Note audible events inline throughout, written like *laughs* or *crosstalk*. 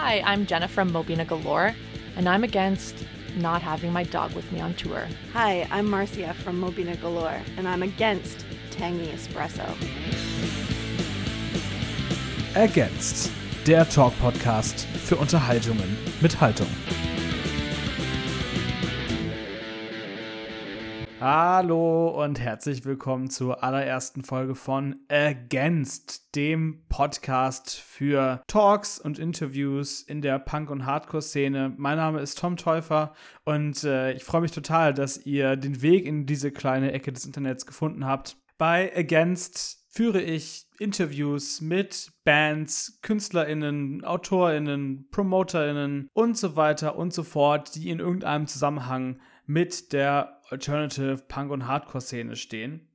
Hi, I'm Jenna from Mobina Galore, and I'm against not having my dog with me on tour. Hi, I'm Marcia from Mobina Galore, and I'm against tangy espresso. Against. Der Talk-Podcast für Unterhaltungen mit Haltung. Hallo und herzlich willkommen zur allerersten Folge von Ergänzt, dem Podcast für Talks und Interviews in der Punk- und Hardcore-Szene. Mein Name ist Tom Täufer und äh, ich freue mich total, dass ihr den Weg in diese kleine Ecke des Internets gefunden habt. Bei Ergänzt führe ich Interviews mit Bands, KünstlerInnen, AutorInnen, PromoterInnen und so weiter und so fort, die in irgendeinem Zusammenhang mit der Alternative Punk- und Hardcore-Szene stehen.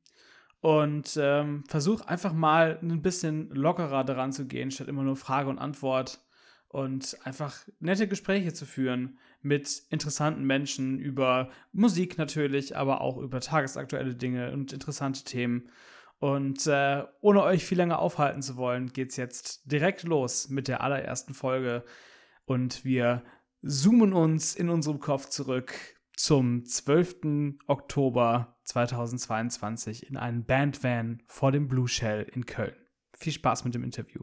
Und ähm, versuche einfach mal ein bisschen lockerer daran zu gehen, statt immer nur Frage und Antwort. Und einfach nette Gespräche zu führen mit interessanten Menschen über Musik natürlich, aber auch über tagesaktuelle Dinge und interessante Themen. Und äh, ohne euch viel länger aufhalten zu wollen, geht's jetzt direkt los mit der allerersten Folge. Und wir zoomen uns in unserem Kopf zurück zum 12. Oktober 2022 in einem Bandvan vor dem Blue Shell in Köln. Viel Spaß mit dem Interview.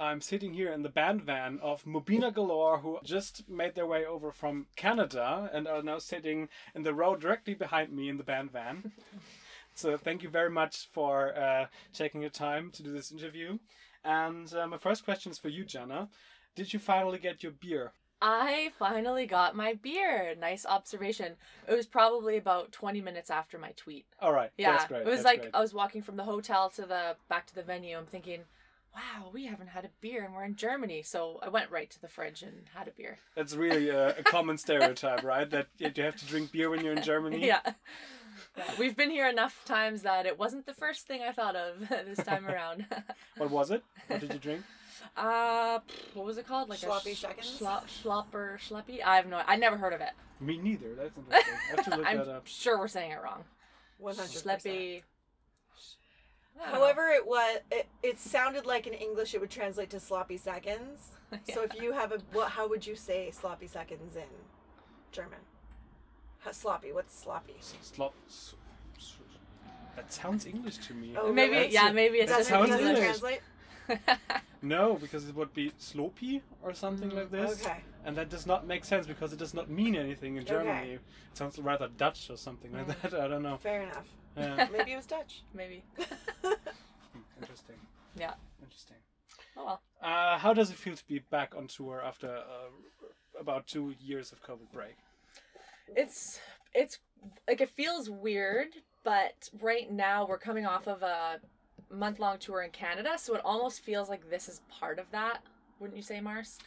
I'm sitting here in the band van of Mobina Galore, who just made their way over from Canada and are now sitting in the row directly behind me in the band van. *laughs* so thank you very much for uh, taking your time to do this interview. And uh, my first question is for you, Jana. Did you finally get your beer? I finally got my beer. Nice observation. It was probably about 20 minutes after my tweet. All right, Yeah, that's great. it was that's like great. I was walking from the hotel to the back to the venue. I'm thinking, wow, we haven't had a beer and we're in Germany. So I went right to the fridge and had a beer. That's really a, a common stereotype, right? That you have to drink beer when you're in Germany. Yeah. Yeah, We've been here enough times that it wasn't the first thing I thought of *laughs* this time around. What was it? What did you drink? *laughs* uh, what was it called? Like Sloppy a sh- seconds? Slop, slopper, schleppy? I have no. I never heard of it. Me neither. That's *laughs* interesting. I have to look I'm up. sure we're saying it wrong. One hundred Schleppy. I. However, it was it, it sounded like in English it would translate to sloppy seconds. *laughs* So if you have a what, how would you say sloppy seconds in German? How, sloppy. What's sloppy? Slop. s- s- That sounds English to me. Oh, maybe really? yeah, maybe it's Does just it, sounds does it English. translate? *laughs* No, because it would be sloppy or something like this. Okay. And that does not make sense because it does not mean anything in Germany. It sounds rather Dutch or something like that. *laughs* I don't know. Fair enough. Yeah. *laughs* Maybe it was Dutch. maybe. Hmm, Interesting. Yeah. Interesting. Oh well. Uh, how does it feel to be back on tour after uh, about two years of COVID break? It's it's like it feels weird, but right now we're coming off of a month long tour in Canada, so it almost feels like this is part of that. Wouldn't you say, Mars?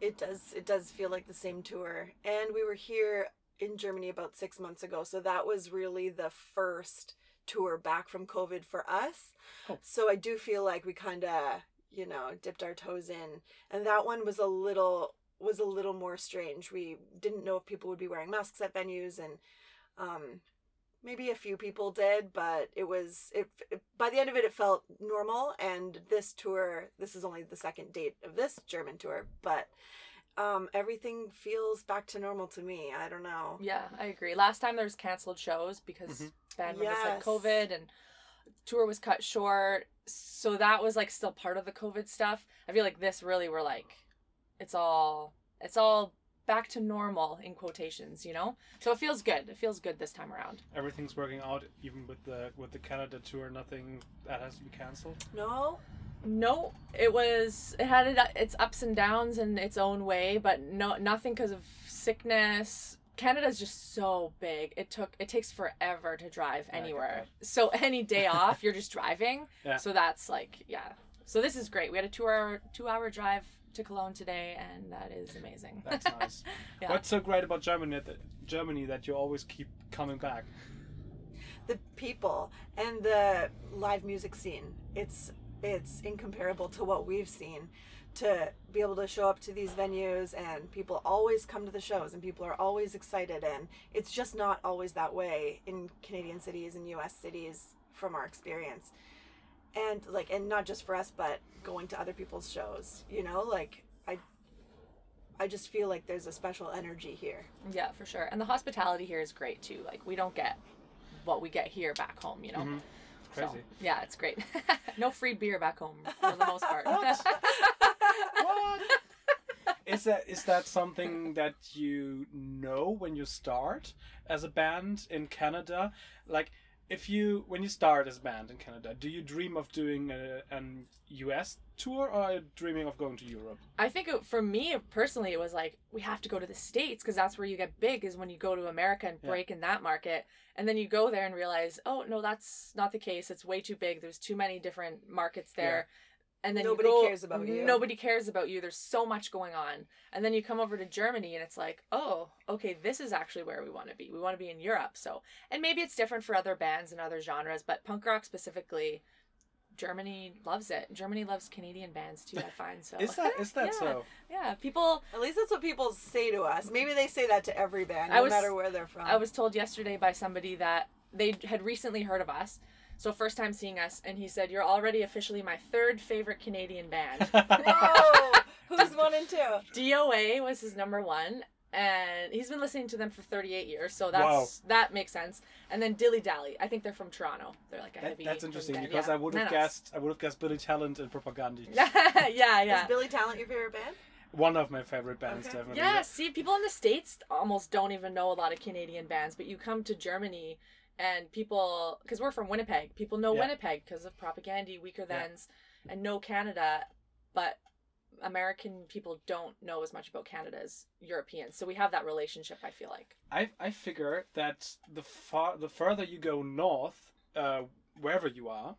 It does. It does feel like the same tour, and we were here in Germany about six months ago. So that was really the first tour back from COVID for us. Oh. So I do feel like we kind of, you know, dipped our toes in, and that one was a little was a little more strange. We didn't know if people would be wearing masks at venues, and um, maybe a few people did, but it was it, it. By the end of it, it felt normal. And this tour, this is only the second date of this German tour, but um, everything feels back to normal to me. I don't know. Yeah, I agree. Last time there was canceled shows because Mhm. band members had Yes. COVID and tour was cut short. So that was like still part of the COVID stuff. I feel like this really we're like it's all it's all back to normal in quotations, you know? So it feels good. It feels good this time around. Everything's working out, even with the with the Canada tour. Nothing that has to be cancelled. No, No, it was it had it, its ups and downs in its own way, but no nothing because of sickness. Canada's just so big. It took it takes forever to drive I get anywhere. So any day *laughs* off, you're just driving. Yeah. So that's like yeah. So this is great. We had a two hour two hour drive to Cologne today, and that is amazing. That's *laughs* nice. Yeah. What's so great about Germany that Germany that you always keep coming back? the people and the live music scene. It's it's incomparable to what we've seen. To be able to show up to these venues and people always come to the shows and people are always excited and it's just not always that way in Canadian cities and US cities from our experience. And like and not just for us but going to other people's shows, you know, like I I just feel like there's a special energy here. Yeah, for sure. And the hospitality here is great too. Like we don't get what we get here back home, you know. Mhm. So, Crazy. yeah, it's great. *laughs* no free beer back home for the most part. *laughs* What? is that is that something that you know when you start as a band in Canada? Like, if you when you start as a band in Canada, do you dream of doing a, an US tour, or are you dreaming of going to Europe? I think it, for me personally, it was like we have to go to the states because that's where you get big. Is when you go to America and Yeah. break in that market, and then you go there and realize, oh no, that's not the case. It's way too big. There's too many different markets there. And then Nobody you go, cares about you. Nobody cares about you. There's so much going on. And then you come over to Germany and it's like, oh, okay, this is actually where we want to be. We want to be in Europe. So, and maybe it's different for other bands and other genres, but punk rock specifically, Germany loves it. Germany loves Canadian bands too. I find so. Is that is that *laughs* Yeah. so? Yeah, people. At least that's what people say to us. Maybe they say that to every band, I no was- matter where they're from. I was told yesterday by somebody that they had recently heard of us. So first time seeing us, and he said, "You're already officially my third favorite Canadian band." *laughs* Whoa! Who's one and two? DOA was his number one, and he's been listening to them for 38 years, so that's Wow. that makes sense. And then Dilly Dally, I think they're from Toronto. They're like a That- heavy. that's interesting band, because yeah. I would have No, no. guessed I would have guessed Billy Talent and Propagandhi. *laughs* yeah, yeah. Is Billy Talent your favorite band? One of my favorite bands, Okay. definitely. Yeah, see, people in the States almost don't even know a lot of Canadian bands, but you come to Germany and people, because we're from Winnipeg, people know Yeah. Winnipeg because of Propagandhi, Weaker Yeah. Thans, and know Canada, but American people don't know as much about Canada as Europeans. So we have that relationship, I feel like. I I figure that the far the further you go north, uh, wherever you are,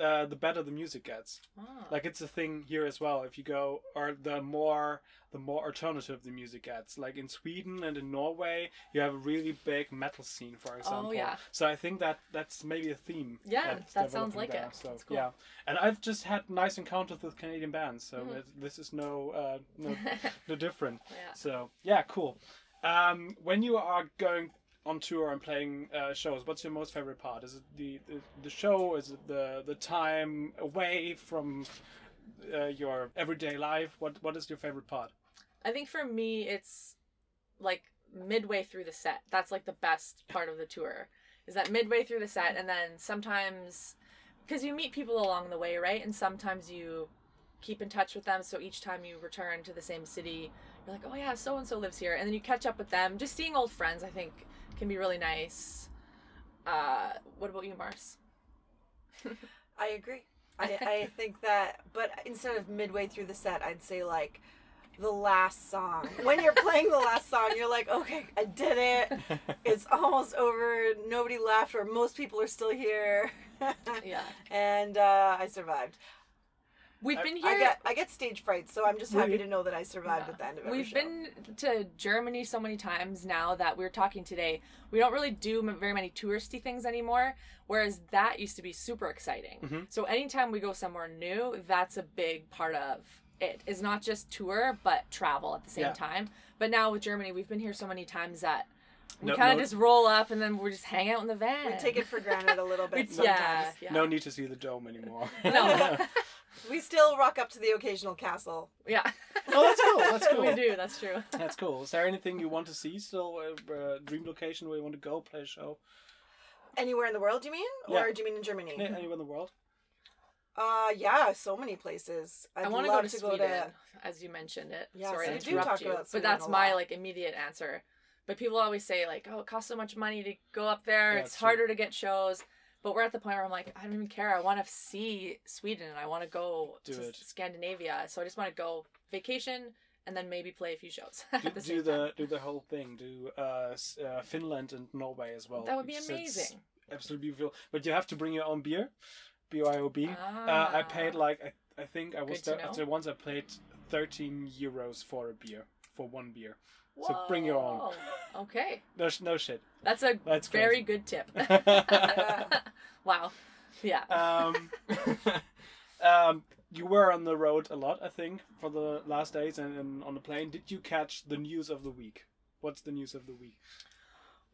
uh, the better the music gets. Ah. Like it's a thing here as well. If you go, or the more the more alternative the music gets. Like in Sweden and in Norway, you have a really big metal scene, for example. Oh, yeah. So I think that that's maybe a theme. Yeah, that sounds like there. it. So That's cool. yeah, and I've just had nice encounters with Canadian bands, so Mhm. it, this is no uh, no *laughs* no different. yeah. So yeah, cool. Um, when you are going on tour and playing uh, shows, what's your most favorite part? Is it the, the, the show? Is it the the time away from uh, your everyday life? What what is your favorite part? I think for me, it's like midway through the set. That's like the best part of the tour. Is that midway through the set, and then sometimes, because you meet people along the way, right? And sometimes you keep in touch with them. So each time you return to the same city, you're like, oh yeah, so and so lives here, and then you catch up with them. Just seeing old friends, I think, can be really nice. Uh, what about you, Mars? *laughs* I agree. I, I think that, but instead of midway through the set, I'd say like the last song. When you're playing the last song, you're like, okay, I did it. *laughs* It's almost over. Nobody left, or most people are still here. Yeah, *laughs* and uh, I survived. We've I- been I here. get I get stage fright, so I'm just happy Really? to know that I survived Yeah. at the end of it. We've show. been to Germany so many times now that we're talking today. We don't really do very many touristy things anymore, whereas that used to be super exciting. Mhm. So anytime we go somewhere new, that's a big part of it. Is not just tour, but travel at the same Yeah. time. But now with Germany, we've been here so many times that we No- kind of no- just roll up and then we just hang out in the van. we take it for granted a little *laughs* bit It's- sometimes. yeah, yeah. No need to see the dome anymore. No. *laughs* *laughs* We still rock up to the occasional castle. yeah. Oh, that's cool, that's *laughs* cool. we do. That's true. That's cool. Is there anything you want to see still? A uh, dream location where you want to go play a show? Anywhere in the world, you mean? Yeah. Or do you mean in Germany? Yeah, Anywhere in the world? Uh, yeah, so many places. I'd I want to love go to to Sweden, go to. as you mentioned it. Yes, Sorry to we do interrupt talk you, about but that's my like immediate answer. But people always say like, "Oh, it costs so much money to go up there. Yeah, it's it's true. harder to get shows." But we're at the point where I'm like, I don't even care. I want to see Sweden. And I want to go Do to it. Scandinavia. So I just want to go vacation and then maybe play a few shows. *laughs* Do, the do the do the whole thing. Do uh, uh, Finland and Norway as well. That would be amazing. Absolutely beautiful. But you have to bring your own beer. BYOB. Uh, I paid Ah. like I, I think I was there know. once I paid 13 euros for a beer for one beer. So bring your own. Okay, No, no shit. that's a That's very crazy. good tip. *laughs* *laughs* wow. Yeah. um, *laughs* um, you were on the road a lot, I think, for the last days and, and on the plane. Did you catch the news of the week? What's the news of the week?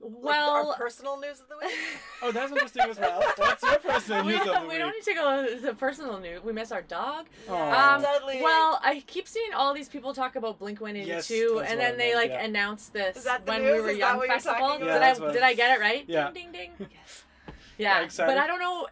Like, Well, our personal news of the week. *laughs* Oh, that's interesting as well. *laughs* What's your personal we, news of the don't, we don't need to go to the personal news. We miss our dog. Aw. Um, Dudley. Well, I keep seeing all these people talk about Blink One Eighty Yes, Two, and then they meant, like yeah. announced this Is that the when news? we were Is young festival. Yeah, did I did I get it right? Yeah. Ding ding ding. Yes. *laughs* Yeah, excited. but I don't know.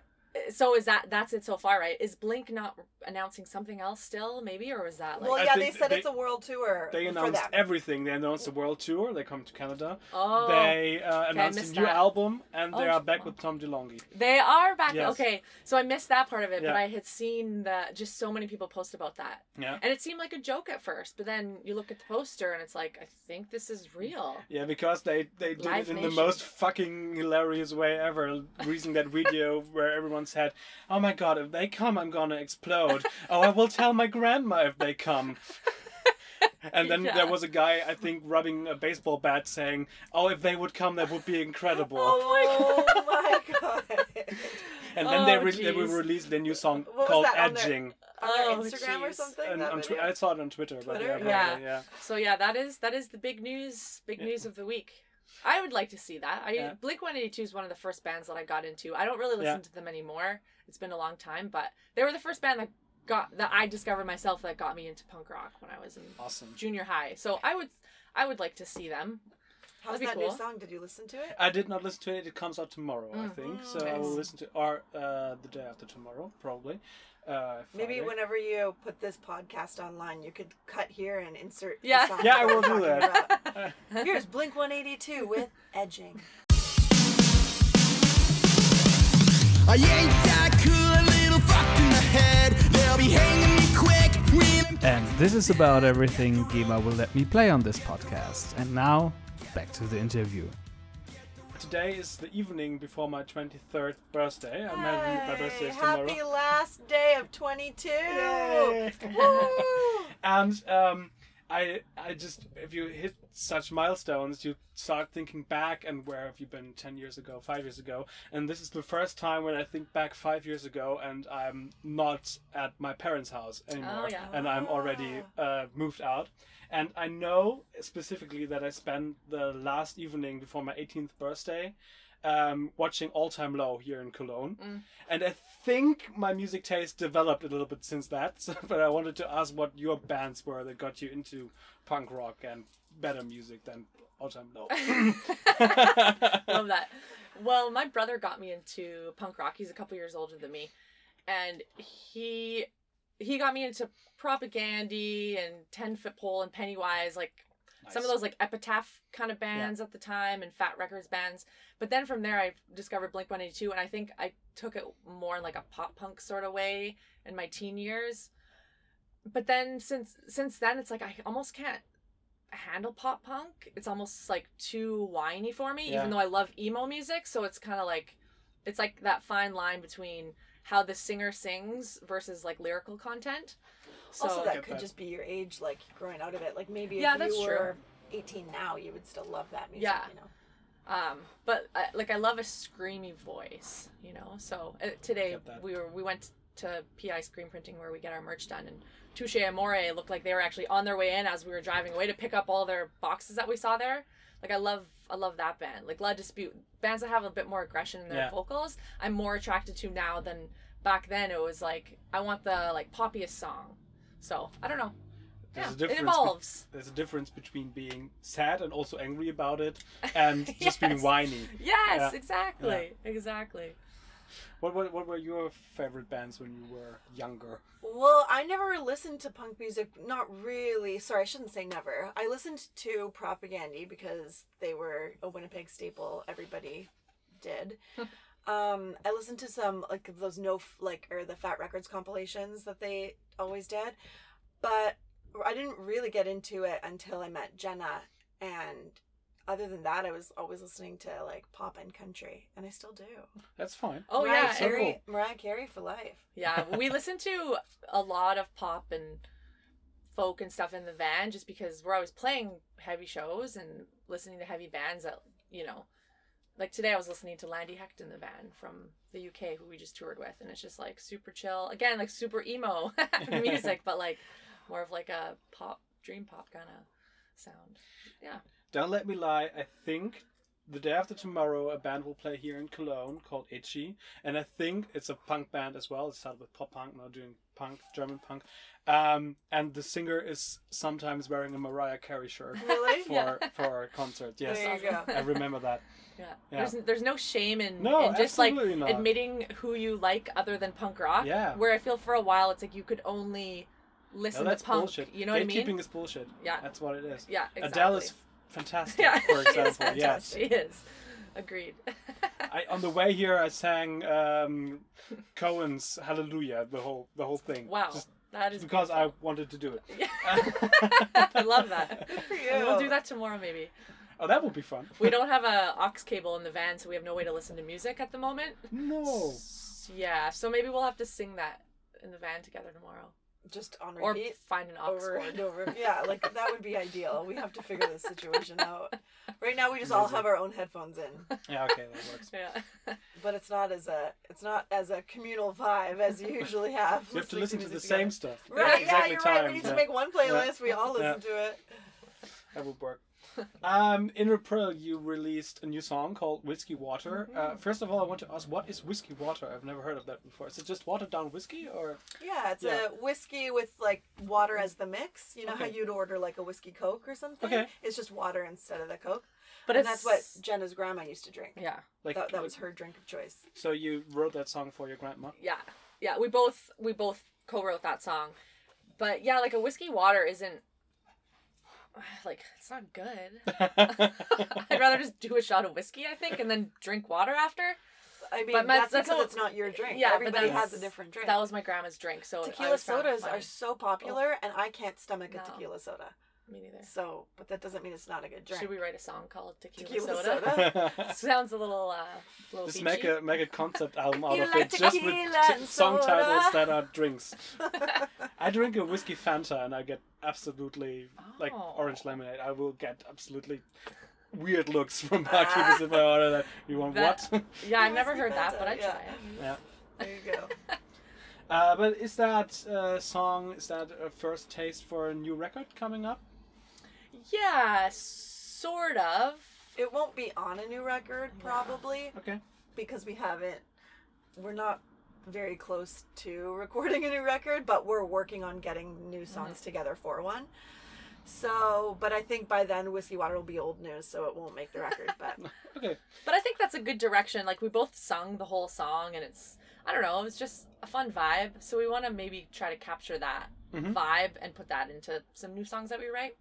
So is that that's it so far, right? Is Blink not announcing something else still, maybe, or was that like? well, yeah, they said they- it's a world tour They for announced them. everything. They announced the world tour. They come to Canada. oh, They uh, announced a new that. album, and they Oh, are back fuck. with Tom DeLonge. They are back. Yes. Okay, so I missed that part of it, Yeah. but I had seen that just so many people post about that, Yeah. and it seemed like a joke at first. But then you look at the poster, and it's like, I think this is real. Yeah, because they they did Live it in Nation. the most fucking hilarious way ever, releasing that video where everyone said, "Oh my god, if they come, I'm gonna explode." oh, I will tell my grandma if they come. *laughs* and then Yeah. there was a guy, I think, rubbing a baseball bat, saying, "Oh, if they would come, that would be incredible." Oh my oh god. and then they, Oh, re- they will jeez. release their new song What was called that on their- "Edging." On Oh, Instagram or something? And on twi- video? I saw it on Twitter, but yeah, Yeah. yeah. So yeah, that is that is the big news. Big Yeah. news of the week. I would like to see that. I Yeah. Blink One Eighty Two is one of the first bands that I got into. I don't really listen Yeah. to them anymore. It's been a long time, but they were the first band that got that I discovered myself that got me into punk rock when I was in Awesome. junior high. So I would I would like to see them. How's That'd that be new song? Did you listen to it? I did not listen to it. It comes out tomorrow, I Mm. think. Mm, So I will listen to or uh, the day after tomorrow, probably. Uh, Maybe whenever you put this podcast online, you could cut here and insert. Yeah. song Yeah, I will do that. *laughs* Here's Blink 182 with Edging. I ain't that cool, a little fucked in the head. They'll be hanging me quick And this is about everything GEMA will let me play on this podcast. And now, back to the interview. Today is the evening before my 23rd birthday. I'm having my birthday Hey, tomorrow. happy last day of 22. Yay. Woo! *laughs* and um, I, I just if you hit such milestones, you start thinking back and where have you been ten years ago, five years ago, and this is the first time when I think back five years ago, and I'm not at my parents' house anymore, Oh, yeah. and I'm already uh, moved out. And I know specifically that I spent the last evening before my 18th birthday um, watching All Time Low here in Cologne. Mm. And I think my music taste developed a little bit since that. So, *laughs* but I wanted to ask what your bands were that got you into punk rock and better music than All Time Low. *laughs* Love that. Well, my brother got me into punk rock. He's a couple years older than me, and he he got me into Propagandhi and Ten Foot Pole and Pennywise, like some of those like epitaph kind of bands at the time and Fat Wreck Chords bands. But then from there, I discovered Blink One Eighty Two, and I think I took it more in like a pop punk sort of way in my teen years. But then since since then, it's like I almost can't handle pop punk. It's almost like too whiny for me, Yeah. even though I love emo music. So it's kind of like it's like that fine line between how the singer sings versus like lyrical content. So also, that could that. just be your age, like growing out of it. Like maybe Yeah, if that's you true. were 18 now, you would still love that music. Yeah. You know. Um, but uh, like I love a screamy voice, you know. So uh, today Get that. we were we went to PI Screen Printing where we get our merch done, and Touche Amore looked like they were actually on their way in as we were driving away to pick up all their boxes that we saw there. Like I love I love that band. Like La Dispute bands that have a bit more aggression in their Yeah. vocals. I'm more attracted to now than back then. It was like I want the like poppiest song. So I don't know. There's a yeah, it difference be- evolves. There's a difference between being sad and also angry about it and *laughs* just being whiny. Yes, Yeah. exactly, exactly. What, what what were your favorite bands when you were younger? Well, I never listened to punk music. Not really. Sorry, I shouldn't say never. I listened to Propagandhi because they were a Winnipeg staple. Everybody did. *laughs* um, I listened to some like those no F- like or the Fat Wreck Chords compilations that they always did, but I didn't really get into it until I met Jenna. And other than that, I was always listening to like pop and country, and I still do. That's fine. Oh Mariah yeah, so Carey, cool. Mariah Carey for life. Yeah, *laughs* we listen to a lot of pop and folk and stuff in the van just because we're always playing heavy shows and listening to heavy bands that, you know, like today I was listening to Lande Hekt in the van from the UK who we just toured with and it's just like super chill. Again, like super emo *laughs* music, but like more of like a pop dream pop kind of sound. Yeah. Don't let me lie. I think the day after tomorrow, a band will play here in Cologne called Itchy, and I think it's a punk band as well. It started with pop punk, now doing punk, German punk. Um, and the singer is sometimes wearing a Mariah Carey shirt Really? for for a concert. Yes, There you go. I remember that. Yeah. Yeah. There's there's no shame in, No, in just like not. admitting who you like other than punk rock. Yeah. Where I feel for a while it's like you could only No, listen that's to punk. bullshit. You know what I Gatekeeping mean? is bullshit. Yeah. that's what it is. Yeah, exactly. Adele is fantastic, yeah, for *laughs* she is example. yes. fantastic. She is. Agreed. I, on the way here, I sang um, Cohen's "Hallelujah" the whole the whole thing. wow. Just that is because I wanted to do it. *laughs* I love that. *laughs* Good for And We'll do that tomorrow maybe. Oh, that would be fun. We don't have a aux cable in the van, so we have no way to listen to music at the moment. No. Yeah, so maybe we'll have to sing that in the van together tomorrow, Just on repeat. or repeat. find an aux over cord. and over. Yeah, like that would be *laughs* ideal. We have to figure this situation out. Right now, we just all have our own headphones in, Yeah, okay, that works. *laughs* Yeah. but it's not as a it's not as a communal vibe as you usually *laughs* have. You have to listen to the music same stuff. Right? Exactly yeah, you're right. We need Yeah. to make one playlist. We all listen Yeah. to it. That would work. *laughs* Um, in April, you released a new song called Whiskey Water. Uh, first of all, I want to ask, what is whiskey water? I've never heard of that before. Is it just watered down whiskey, or Yeah, it's Yeah. a whiskey with like water as the mix. You know how you'd order like a whiskey coke or something. Okay. It's just water instead of the coke. But and that's what Jenna's grandma used to drink. Yeah. like That, that was her drink of choice. So you wrote that song for your grandma? Yeah. Yeah. We both we both co-wrote that song, but yeah, like a whiskey water isn't *sighs* like it's not good. *laughs* I'd rather just do a shot of whiskey, I think, and then drink water after. I mean, But my- that's, that's because all- it's not your drink. Yeah, everybody has a different drink. That was my grandma's drink, so tequila always found it sodas are so popular, and I can't stomach No. a tequila soda. Me neither. So, but that doesn't mean it's not a good drink. Should we write a song called Tequila, Tequila Soda? soda? *laughs* Sounds a little uh, little Just beachy. make a make a concept album out You of like it, just with t- song titles that are drinks. *laughs* I drink a whiskey Fanta and I get absolutely like Oh. orange lemonade. I will get absolutely weird looks from barkeepers if I order that. You want That- what? *laughs* Yeah, I've never heard that, but I'd yeah. try it. yeah. There you go. Uh, but is that uh, song? Is that a first taste for a new record coming up? Yeah, sort of. It won't be on a new record probably Okay. because we haven't. We're not very close to recording a new record, but we're working on getting new songs together for one. So, but I think by then Whiskey Water will be old news, so it won't make the record. *laughs* But Okay. But I think that's a good direction. Like we both sung the whole song, and it's I don't know, it was just a fun vibe. So we want to maybe try to capture that Mhm. vibe and put that into some new songs that we write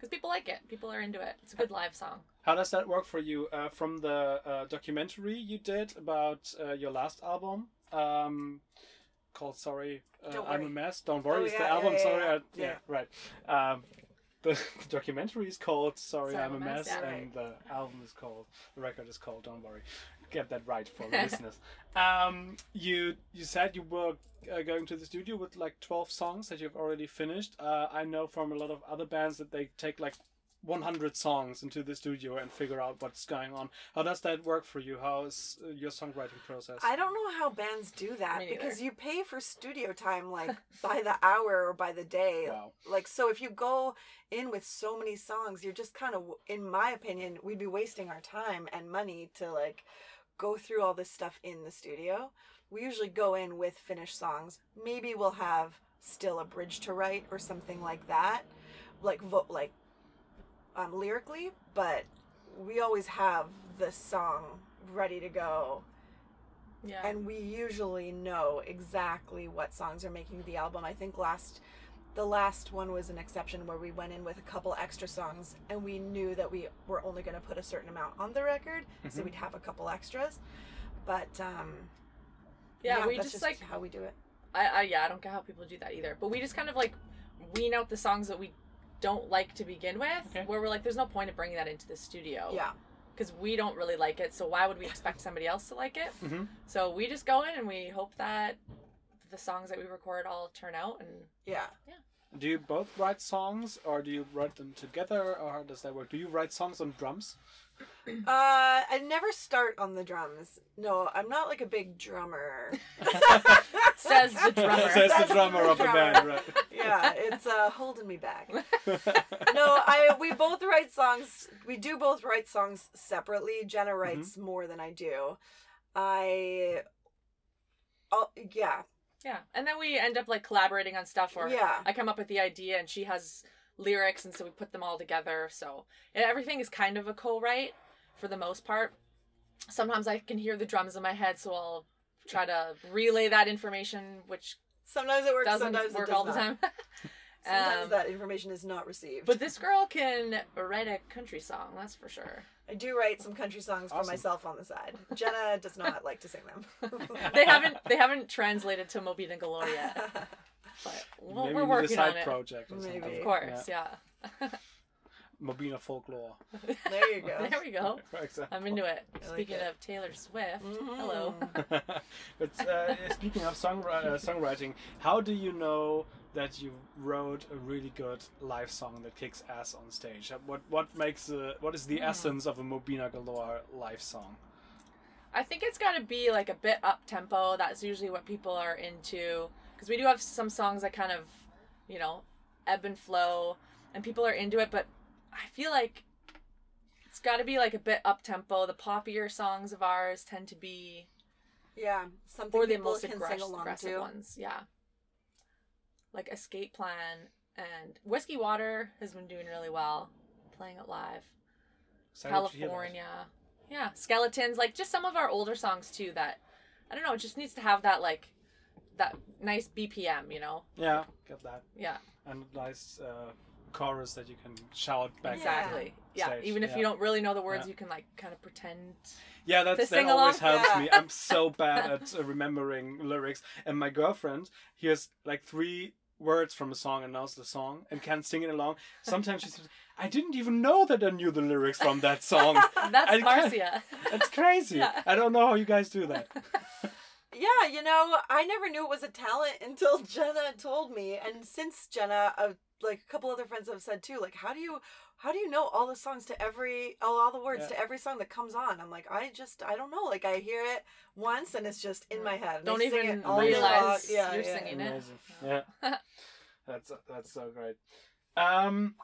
because people like it. People are into it. It's a good live song. How does that work for you? Uh, from the uh, documentary you did about uh, your last album, um, called "Sorry, uh, I'm a Mess." Don't worry, Oh, it's the yeah, album. yeah, sorry, yeah. I, yeah, Yeah. right. Um, the, the documentary is called "Sorry, Sorry, I'm a Mess," and the album is called, the record is called "Don't Worry." Get that right for the *laughs* listeners. Um, you you said you were uh, going to the studio with like twelve songs that you've already finished. Uh, I know from a lot of other bands that they take like 100 songs into the studio and figure out what's going on. How does that work for you? How is your songwriting process? I don't know how bands do that because you pay for studio time like *laughs* by the hour or by the day. Wow. Like so if you go in with so many songs, you're just kind of in my opinion, we'd be wasting our time and money to like go through all this stuff in the studio. We usually go in with finished songs. Maybe we'll have still a bridge to write or something like that. Like vo- like um lyrically, but we always have the song ready to go Yeah. and we usually know exactly what songs are making the album. I think last the last one was an exception where we went in with a couple extra songs and we knew that we were only going to put a certain amount on the record, so Mhm. we'd have a couple extras. But um yeah, we that's just, like how we do it. I, I yeah, I don't get how people do that either. But we just kind of like wean out the songs that we don't like to begin with, Okay. where we're like, there's no point of bringing that into the studio. Yeah. Because we don't really like it, so why would we expect *laughs* somebody else to like it? Mhm. So we just go in and we hope that the songs that we record all turn out and Yeah. Do you both write songs, or do you write them together, or how does that work? Do you write songs on drums? Uh, I never start on the drums. No, I'm not like a big drummer. *laughs* Says the *laughs* drummer. Says the drummer of the drummer. band, right? *laughs* yeah, it's uh holding me back. No, I we both write songs. We do both write songs separately. Jenna writes more than I do. I Oh, yeah. Yeah, and then we end up like collaborating on stuff, or Yeah. I come up with the idea and she has lyrics, and so we put them all together. So and everything is kind of a co-write for the most part. Sometimes I can hear the drums in my head, so I'll try to relay that information, which Sometimes it works, doesn't sometimes work it does all the time. *laughs* *laughs* Sometimes Um, that information is not received. but this girl can write a country song, that's for sure. I do write some country songs for myself on the side. Jenna does not *laughs* like to sing them. They haven't they haven't translated to Mobina Galore yet, but we'll, Maybe we're we a working side on it. project or something. Maybe. Of course, yeah. *laughs* Mobina folklore. there you go. there we go. *laughs* For example. I'm into it. I like Speaking it. of Taylor Swift, hello. *laughs* but uh, speaking of songwri- uh, songwriting, how do you know that you wrote a really good live song that kicks ass on stage? Uh, What what makes uh, what is the Hmm. essence of a Mobina Galore live song? I think it's got to be like a bit up tempo. That's usually what people are into because we do have some songs that kind of, you know, ebb and flow, and people are into it. But I feel like it's got to be like a bit up tempo. The poppier songs of ours tend to be, Yeah, something or the people most can aggressive, sing along aggressive to. ones. Yeah. Like Escape Plan and Whiskey Water has been doing really well, playing it live. Excited to hear that. California. Yeah, skeletons, like just some of our older songs too that I don't know, it just needs to have that like that nice BPM, you know. Yeah, get that. Yeah, And a nice uh, chorus that you can shout back. exactly. Yeah, Stage, even if yeah. you don't really know the words, Yeah. you can like kind of pretend. Yeah, that's, that always helps Yeah. me. I'm so *laughs* bad at uh, remembering lyrics. And my girlfriend hears like three words from a song and knows the song and can sing it along. Sometimes she says, I didn't even know that I knew the lyrics from that song. *laughs* That's I Marcia. That's crazy. *laughs* Yeah. I don't know how you guys do that. Yeah, you know, I never knew it was a talent *laughs* until Jenna told me, and since Jenna, uh, like a couple other friends have said too, like how do you, how do you know all the songs to every, all, all the words Yeah. to every song that comes on? I'm like, I just, I don't know. Like I hear it once and it's just in my head. and Don't even it all realize Yeah, you're yeah. singing it. Amazing. Yeah. *laughs* That's that's so great. Um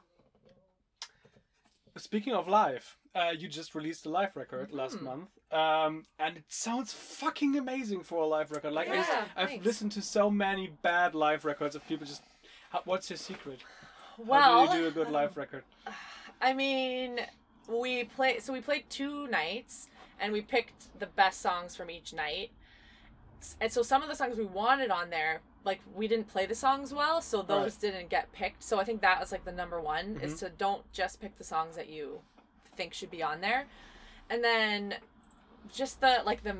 speaking of live, uh, you just released a live record last Mhm. month. Um, and it sounds fucking amazing for a live record. Like I Yeah, I've thanks. listened to so many bad live records of people just how, what's your secret? Well, How do you do a good live record? *sighs* I mean, we play. So we played two nights, and we picked the best songs from each night. And so some of the songs we wanted on there, like we didn't play the songs well, so those didn't get picked. So I think that was like the number one is mm-hmm. to don't just pick the songs that you think should be on there, and then just the like the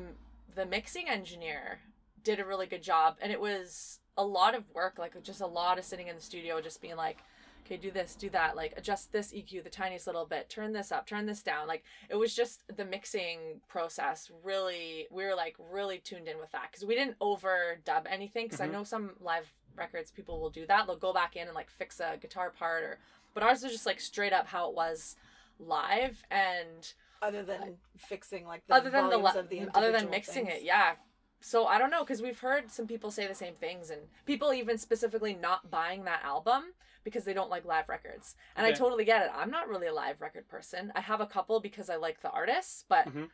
the mixing engineer did a really good job, and it was a lot of work, like just a lot of sitting in the studio, just being like okay, do this, do that, like adjust this EQ the tiniest little bit, turn this up, turn this down. Like it was just the mixing process really, we were like really tuned in with that because we didn't overdub anything. Because I Mhm. know some live records people will do that. They'll go back in and like fix a guitar part or, but ours was just like straight up how it was live and Other than fixing like the other than the, volumes of the other than mixing things. it yeah so i don't know because we've heard some people say the same things and people even specifically not buying that album because they don't like live records. And i totally get it. I'm not really a live record person. I have a couple because i like the artists but Mhm.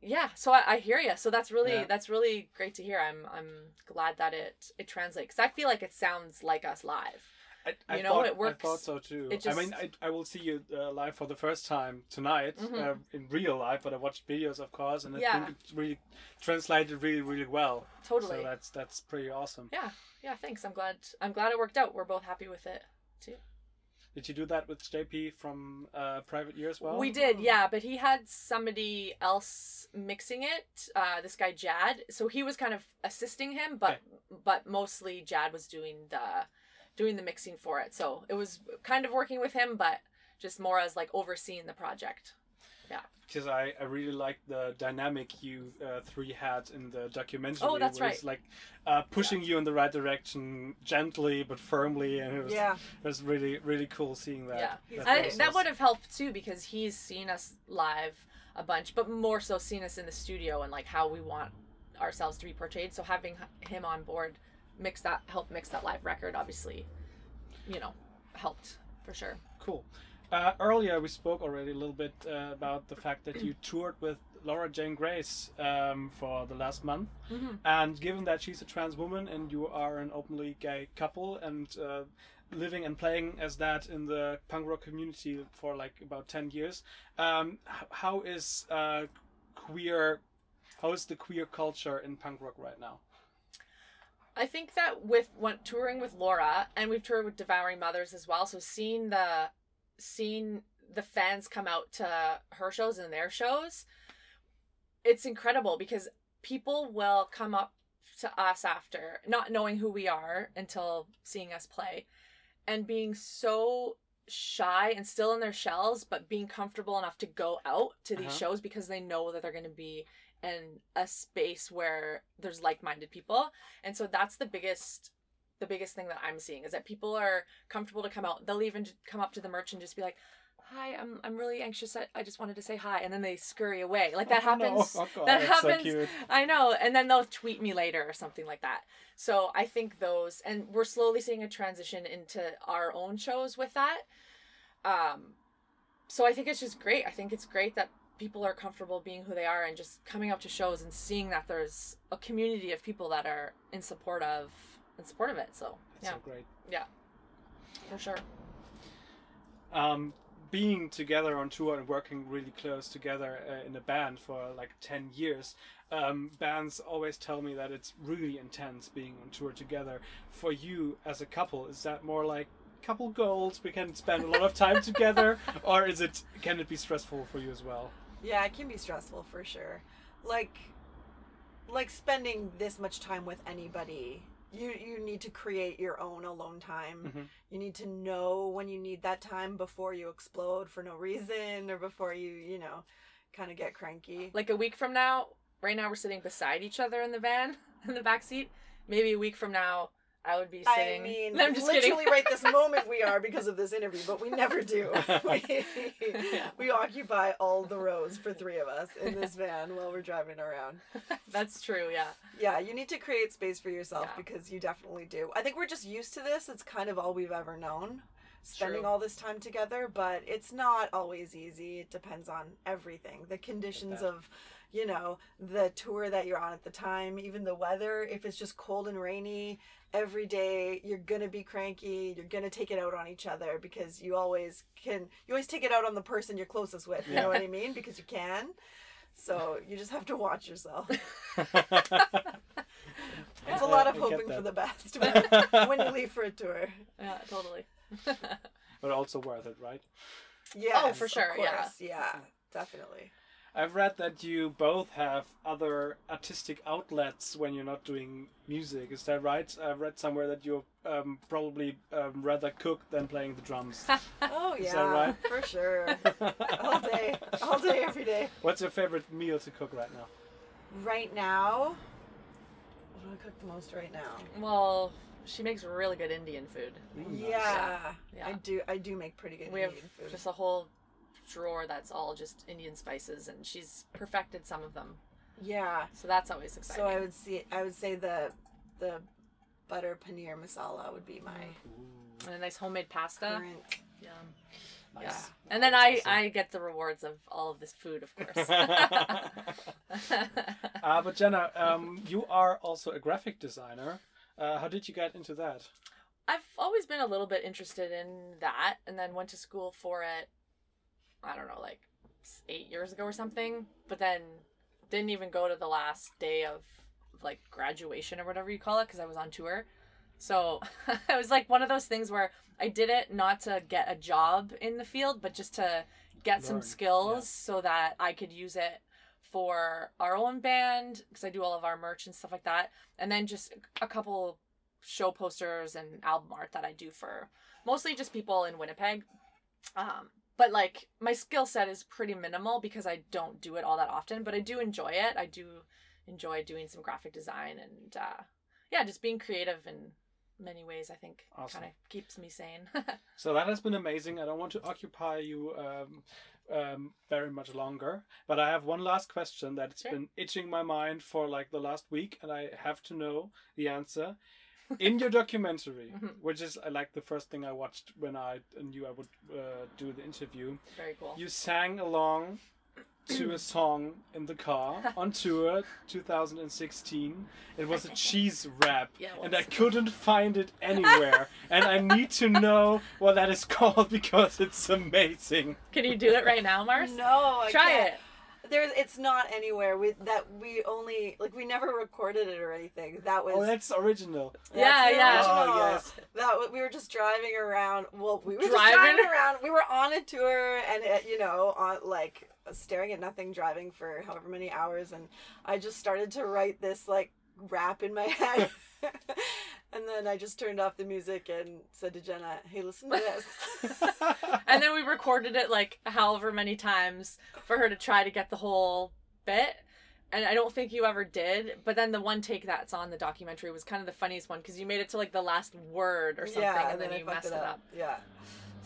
yeah so I, I hear you so that's really Yeah. that's really great to hear. I'm i'm glad that it it translates because i feel like it sounds like us live I, I You know, thought, it works. I thought so too. It I mean, I, I will see you uh, live for the first time tonight Mhm. uh, in real life, but I watched videos, of course, and I Yeah. think it's really translated really, really well. totally So that's that's pretty awesome. yeah yeah thanks i'm glad i'm glad it worked out we're both happy with it too Did you do that with JP from uh, Private Year as well? We did, yeah, but he had somebody else mixing it. Uh, this guy Jad, so he was kind of assisting him, but but mostly Jad was doing the doing the mixing for it. So it was kind of working with him, but just more as like overseeing the project. Yeah. Because I, I really like the dynamic you uh, three had in the documentary. Oh, that's where It's right. like uh, pushing you in the right direction gently but firmly, and it was, Yeah. it was really really cool seeing that. Yeah. That I, that would have helped too because he's seen us live a bunch, but more so seen us in the studio and like how we want ourselves to be portrayed. So having him on board mix that help mix that live record obviously, you know, helped for sure. Cool. Uh, earlier, we spoke already a little bit uh, about the fact that you *clears throat* toured with Laura Jane Grace um, for the last month. Mhm. And given that she's a trans woman and you are an openly gay couple and uh, living and playing as that in the punk rock community for like about 10 years, um, how is uh, queer, how is the queer culture in punk rock right now? I think that with when touring with Laura and we've toured with Devouring Mothers as well, so seeing the seeing the fans come out to her shows and their shows, it's incredible because people will come up to us after not knowing who we are until seeing us play and being so shy and still in their shells but being comfortable enough to go out to these Uh-huh. shows because they know that they're going to be in a space where there's like-minded people. And so that's the biggest the biggest thing that i'm seeing is that people are comfortable to come out. They'll even come up to the merch and just be like hi i'm i'm really anxious. I, I just wanted to say hi. And then they scurry away. Like that *laughs* Oh, no. happens Oh, God, that that's so happens i know. And then they'll tweet me later or something like that. So i think those and we're slowly seeing a transition into our own shows with that. Um so i think it's just great. I think it's great that people are comfortable being who they are and just coming up to shows and seeing that there's a community of people that are in support of in support of it so That's yeah. so great. yeah. For sure. Um, being together on tour and working really close together uh, in a band for like 10 years um, bands always tell me that it's really intense being on tour together. For you as a couple is that more like couple goals? We can spend a lot of time *laughs* together or is it can it be stressful for you as well Yeah, it can be stressful for sure. Like like spending this much time with anybody. You you need to create your own alone time. Mhm. You need to know when you need that time before you explode for no reason or before you, you know, kind of get cranky. like a week from now right now we're sitting beside each other in the van *laughs* in the back seat maybe a week from now i would be sitting I mean, *laughs* No, i'm just literally kidding right this *laughs* moment we are because of this interview, but we never do. *laughs* We, we occupy all the rows for three of us in this van while we're driving around. that's true yeah Yeah, you need to create space for yourself Yeah. because you definitely do. I think we're just used to this. It's kind of all we've ever known, spending True. all this time together, but it's not always easy. It depends on everything the conditions of, you know, the tour that you're on at the time, even the weather. If it's just cold and rainy every day, you're going to be cranky. You're going to take it out on each other because you always can, you always take it out on the person you're closest with. You know what I mean? Because you can. So you just have to watch yourself. *laughs* It's a lot of hoping for the best *laughs* when, when you leave for a tour. yeah totally but also worth it right Yeah. oh for sure, yeah. Yeah, definitely. I've read that you both have other artistic outlets when you're not doing music. Is that right? I've read somewhere that you um, probably um, rather cook than playing the drums. *laughs* Oh Is yeah, that right? for sure. *laughs* all day, all day, every day. What's your favorite meal to cook right now? Right now, what do I cook the most right now? well she makes really good indian food Yeah, Yeah. I do. I do make pretty good we have Indian food. just a whole drawer that's all just indian spices and she's perfected some of them yeah. so that's always exciting So I would see. I would say the the butter paneer masala would be my and a nice homemade pasta current. Yum. Nice. Yeah. And then I, I get the rewards of all of this food, of course. *laughs* *laughs* Uh, but Jenna, um, you are also a graphic designer. Uh, how did you get into that? I've always been a little bit interested in that and then went to school for it, I don't know, like eight years ago or something. But then didn't even go to the last day of like graduation or whatever you call it because I was on tour. So *laughs* it was like one of those things where I did it not to get a job in the field, but just to get some skills yeah. so that I could use it for our own band because I do all of our merch and stuff like that. And then just a couple show posters and album art that I do for mostly just people in Winnipeg. Um, but like my skill set is pretty minimal because I don't do it all that often, but I do enjoy it. I do enjoy doing some graphic design and uh, yeah, just being creative in many ways. I think Awesome. kind of keeps me sane. *laughs* So that has been amazing. I don't want to occupy you um, um, very much longer, but I have one last question that's Sure. been itching my mind for like the last week, and I have to know the answer. In your documentary, *laughs* Mhm. which is uh, like the first thing I watched when I knew I would uh, do the interview, Very cool. you sang along to a *clears throat* song in the car *laughs* on tour 2016 it was a cheese rap *laughs* Yeah, and i couldn't find it anywhere and i need to know what that is called because it's amazing Can you do it right now, Mars? No, I Try can't. it. There's, it's not anywhere. We that we only like we never recorded it or anything. That oh, was oh that's original that's Yeah, the yeah. Oh, yes. That wa- we were just driving around. Well, we were just Driving? driving around. We were on a tour, and it, you know, on like staring at nothing, driving for however many hours, and I just started to write this like rap in my head. *laughs* and then I just turned off the music and said to Jenna, "Hey, listen to this." *laughs* and then we recorded it like however many times for her to try to get the whole bit and i don't think you ever did but then the one take that's on the documentary was kind of the funniest one because you made it to like the last word or something yeah, and then, I you messed it up, Yeah.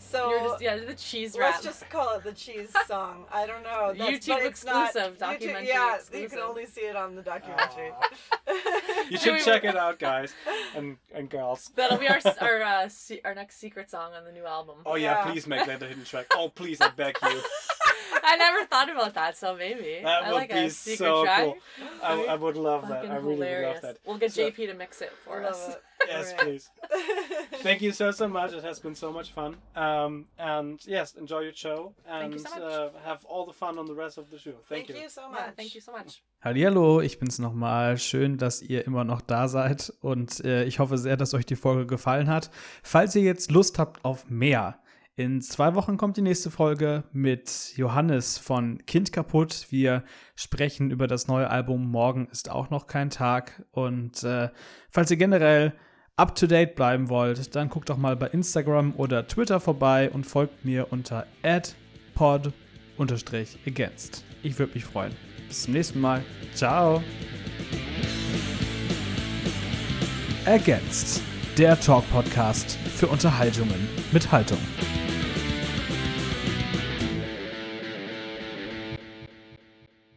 So you were just yeah the cheese rap. Let's just call it the cheese *laughs* song. I don't know. That's, YouTube but it's not- exclusive, YouTube- documentary yeah, you can only see it on the documentary. *laughs* you should check it out guys *laughs* and and girls. That'll be our our uh, se- our next secret song on the new album. Oh yeah, Yeah. please make that the hidden track. Oh please i beg you. I never thought about that so maybe. That i would like be a secret so track. cool. I, I would love that. I really hilarious. would love that. We'll get So- jp to mix it for Love us. it. Yes Alright. please *laughs* Thank you so so much. It has been so much fun. Um, and yes, enjoy your show and Thank you so much. Uh, have all the fun on the rest of the show. Thank, Thank you so much. yeah, thank you so much Hallihallo, ich bin's nochmal. Schön, dass ihr immer noch da seid und äh, ich hoffe sehr, dass euch die Folge gefallen hat. Falls ihr jetzt Lust habt auf mehr, in zwei Wochen kommt die nächste Folge mit Johannes von Kind kaputt. Wir sprechen über das neue Album Morgen ist auch noch kein Tag und äh, falls ihr generell up to date bleiben wollt, dann guckt doch mal bei Instagram oder Twitter vorbei und folgt mir unter pod-against. Ich würde mich freuen. Bis zum nächsten Mal. Ciao. Ergänzt. Der Talk-Podcast für Unterhaltungen mit Haltung.